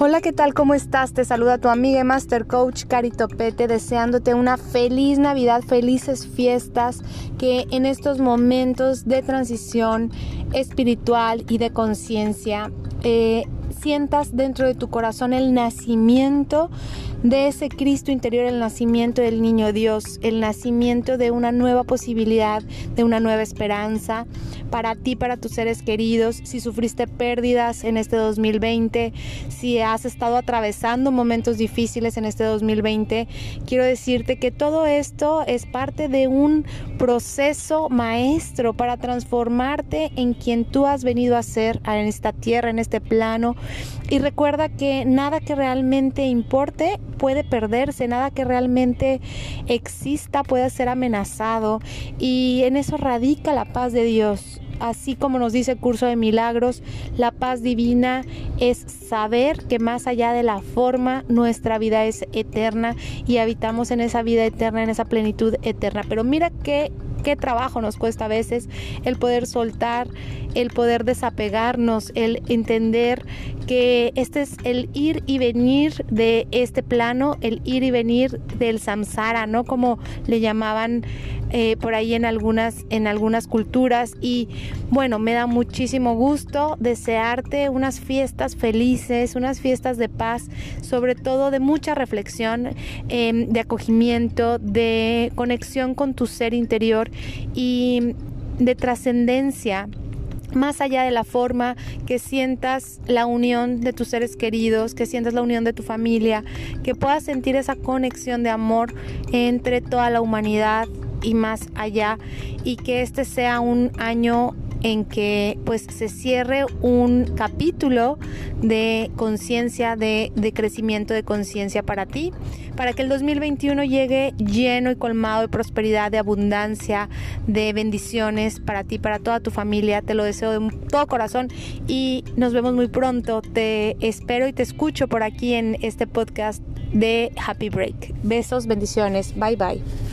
Hola, ¿qué tal? ¿Cómo estás? Te saluda tu amiga Master Coach Carito Pete, deseándote una feliz Navidad, felices fiestas, que en estos momentos de transición espiritual y de conciencia eh, sientas dentro de tu corazón el nacimiento de ese Cristo interior, el nacimiento del niño Dios, el nacimiento de una nueva posibilidad, de una nueva esperanza para ti, para tus seres queridos. Si sufriste pérdidas en este 2020, si has estado atravesando momentos difíciles en este 2020, quiero decirte que todo esto es parte de un proceso maestro para transformarte en quien tú has venido a ser en esta tierra, en este plano. Y recuerda que nada que realmente importe puede perderse, nada que realmente exista puede ser amenazado y en eso radica la paz de Dios. Así como nos dice el curso de milagros, la paz divina es saber que más allá de la forma, nuestra vida es eterna y habitamos en esa vida eterna, en esa plenitud eterna. Pero mira qué qué trabajo nos cuesta a veces el poder soltar, el poder desapegarnos, el entender que este es el ir y venir de este plano, el ir y venir del samsara, ¿no? Como le llamaban eh, por ahí en algunas, en algunas culturas. Y bueno, me da muchísimo gusto desearte unas fiestas felices, unas fiestas de paz, sobre todo de mucha reflexión, em, de acogimiento, de conexión con tu ser interior y de trascendencia más allá de la forma, que sientas la unión de tus seres queridos, que sientas la unión de tu familia, que puedas sentir esa conexión de amor entre toda la humanidad y más allá y que este sea un año en que pues se cierre un capítulo de conciencia, de, de, crecimiento de conciencia para ti, para que el 2021 llegue lleno y colmado de prosperidad, de abundancia, de bendiciones para ti, para toda tu familia. Te lo deseo de todo corazón y nos vemos muy pronto. Te espero y te escucho por aquí en este podcast de Happy Break. Besos, bendiciones. Bye bye.